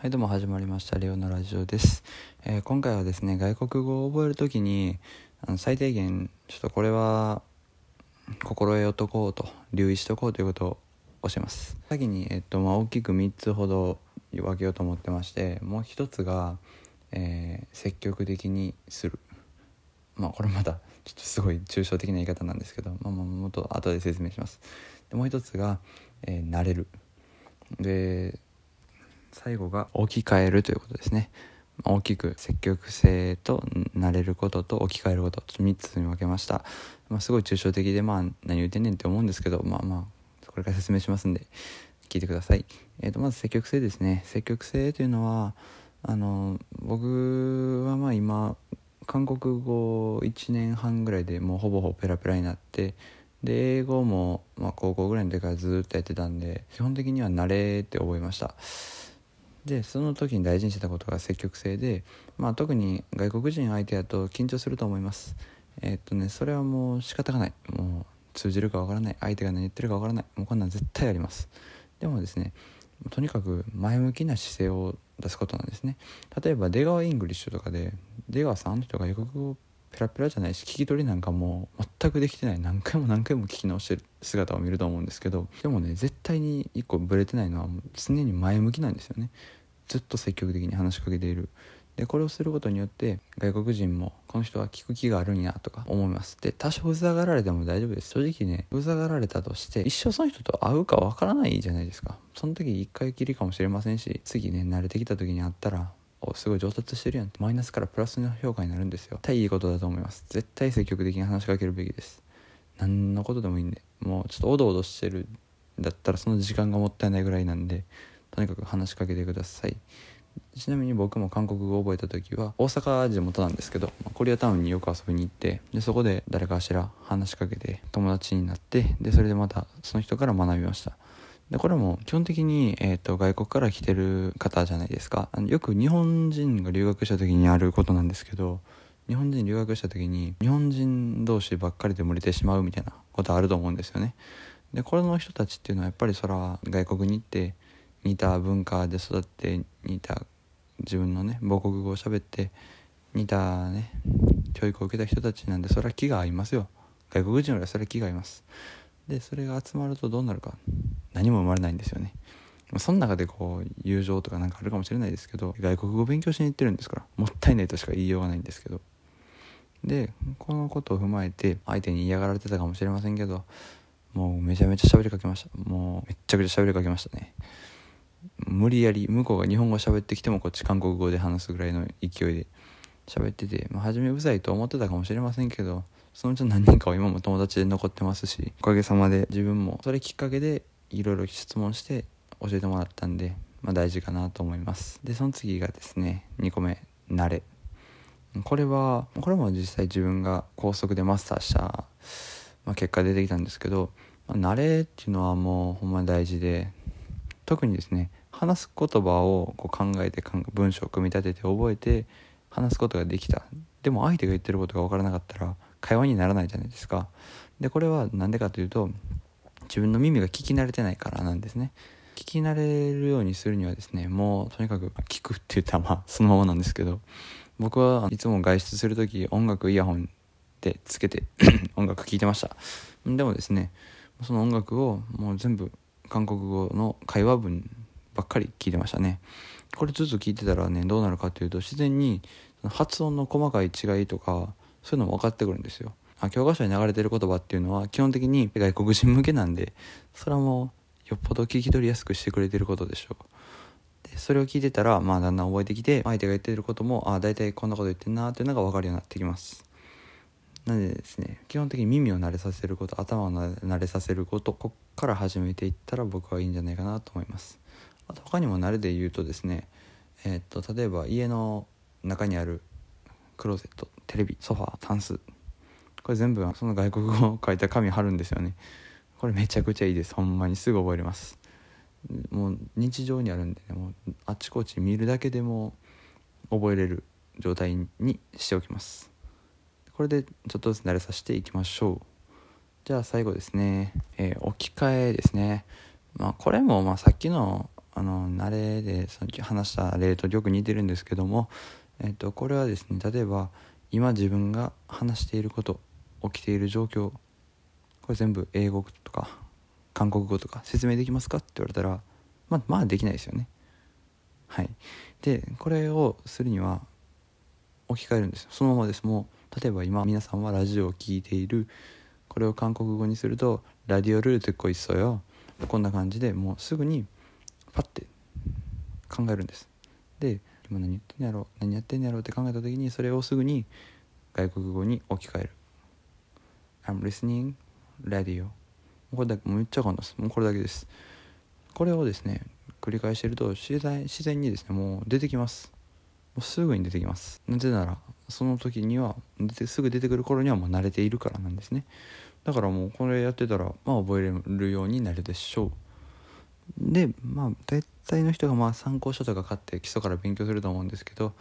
はいどうも始まりました。レオのラジオです、えー、今回はですね外国語を覚えるときにあの最低限ちょっとこれは心得をとこうと留意しとこうということを教えます。先に、えっとまあ、大きく3つほど分けようと思ってましてもう一つが、えー、積極的にする。まあこれまたちょっとすごい抽象的な言い方なんですけど、まあ、もっと後で説明します。でもう一つが、えー、慣れる。で最後が置き換えるということですね。大きく積極性と慣れることと置き換えること3つに分けました、まあ、すごい抽象的でまあ何言うてんねんって思うんですけどまあまあこれから説明しますんで聞いてください、えー、とまず積極性ですね。積極性というのはあの僕はまあ今韓国語1年半ぐらいでもうほぼほぼペラペラになってで英語も、まあ、高校ぐらいの時からずっとやってたんで基本的には慣れで覚えました。でその時に大事にしてたことが積極性で、まあ、特に外国人相手だと緊張すると思います。えー、っとねそれはもう仕方がない。もう通じるかわからない。相手が何言ってるかわからない。もうこんなん絶対あります。でもですねとにかく前向きな姿勢を出すことなんですね。例えば出川 English とかで出川さんあの人が外国語ペラペラじゃないし聞き取りなんかも全くできてない。何回も何回も聞き直してる姿を見ると思うんですけどでもね絶対に一個ブレてないのは常に前向きなんですよね。ずっと積極的に話しかけている。でこれをすることによって外国人もこの人は聞く気があるんやとか思います。で多少うざがられても大丈夫です。正直ねうざがられたとして一生その人と会うかわからないじゃないですか。その時一回きりかもしれませんし次ね慣れてきた時に会ったらおすごい上達してるやんマイナスからプラスの評価になるんですよ。絶対いいことだと思います。絶対積極的に話しかけるべきです。何のことでもいいんで。もうちょっとおどおどしてるだったらその時間がもったいないぐらいなんでとにかく話しかけてください。ちなみに僕も韓国語を覚えた時は大阪地元なんですけどコリアタウンによく遊びに行ってでそこで誰かしら話しかけて友達になってでそれでまたその人から学びました。でこれも基本的に、えーと、外国から来てる方じゃないですか。あのよく日本人が留学した時にあることなんですけど日本人留学した時に日本人同士ばっかりで漏れてしまうみたいなことあると思うんですよね。でこれの人たちっていうのはやっぱりそら外国に行って似た文化で育って似た自分のね母国語を喋って似たね教育を受けた人たちなんでそれは気が合いますよ。外国人よりはそれは気が合います。でそれが集まるとどうなるか。何も生まれないんですよね。その中でこう友情とかなんかあるかもしれないですけど外国語勉強しに行ってるんですからもったいないとしか言いようがないんですけど。でこのことを踏まえて相手に嫌がられてたかもしれませんけどもうめちゃめちゃ喋りかけました。もうめっちゃくちゃ喋りかけましたね。無理やり向こうが日本語喋ってきてもこっち韓国語で話すぐらいの勢いで喋ってて、まあ、初めうざいと思ってたかもしれませんけどそのうち何人かは今も友達で残ってますしおかげさまで自分もそれきっかけでいろいろ質問して教えてもらったんで、まあ、大事かなと思います。でその次がですね2個目慣れ。これはこれも実際自分が高速でマスターした、まあ、結果出てきたんですけど、まあ、慣れっていうのはもうほんまに大事で特にですね話す言葉をこう考えて文章を組み立てて覚えて話すことができた。でも相手が言ってることが分からなかったら会話にならないじゃないですか。でこれは何でかというと自分の耳が聞き慣れてないからなんですね。聞き慣れるようにするにはですねもうとにかく聞くって言ったらまあそのままなんですけど僕はいつも外出する時音楽イヤホンでつけて 音楽聴いてました。でもですねその音楽をもう全部韓国語の会話文ばっかり聞いてましたね。これずっと聞いてたらねどうなるかというと自然に発音の細かい違いとかそういうのも分かってくるんですよ。教科書に流れてる言葉っていうのは基本的に外国人向けなんでそれはもうよっぽど聞き取りやすくしてくれてることでしょう。でそれを聞いてたらまあだんだん覚えてきて相手が言ってることもああ大体こんなこと言ってんなっていうのが分かるようになってきます。なのでですね基本的に耳を慣れさせること頭を慣れさせることこっから始めていったら僕はいいんじゃないかなと思います。あと他にも慣れで言うとですねえー、っと例えば家の中にあるクローゼットテレビソファータンス。これ全部その外国語を書いた紙貼るんですよね。これめちゃくちゃいいです。ほんまにすぐ覚えれます。もう日常にあるんで、ね、もうあっちこっち見るだけでも覚えれる状態にしておきます。これでちょっとずつ慣れさせていきましょう。じゃあ最後ですね、えー、置き換えですね。まあこれもまあさっきのあの慣れでさっき話した例とよく似てるんですけども、えっ、とこれはですね例えば今自分が話していること起きている状況これ全部英語とか韓国語とか説明できますかって言われたらまあまあできないですよね。はい、でこれをするには置き換えるんですそのままです。もう例えば今皆さんはラジオを聴いている。これを韓国語にすると「ラディオルーテ構いっそよ」こんな感じでもうすぐに「パッて考えるんです。で今何言ってんやろ何やってんやろうって考えた時にそれをすぐに外国語に置き換える。I'm listening radio. これだけもうめっちゃ簡単です。もうこれだけです。これをですね繰り返してると自然自然にですねもう出てきます。もうすぐに出てきます。なぜならその時には出てすぐ出てくる頃にはもう慣れているからなんですね。だからもうこれやってたらまあ覚えれるようになるでしょう。でまあ大体の人がまあ参考書とか買って基礎から勉強すると思うんですけど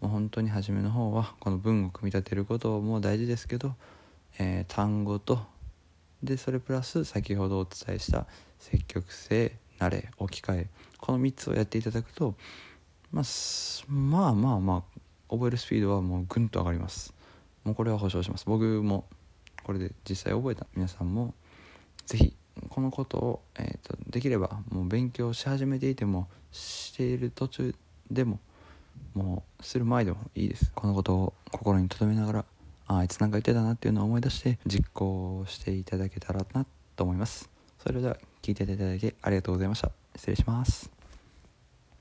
もう本当に初めの方はこの文を組み立てることも大事ですけど、えー、単語とでそれプラス先ほどお伝えした積極性慣れ置き換えこの3つをやっていただくと、まあ、まあまあまあ覚えるスピードはもうぐんと上がります。もうこれは保証します。僕もこれで実際覚えた皆さんも是非このことを、えーと、できればもう勉強し始めていてもしている途中でももうする前でもいいです。このことを心に留めながらああいつなんか言ってたなっていうのを思い出して実行していただけたらなと思います。それでは聞いていただいてありがとうございました。失礼します。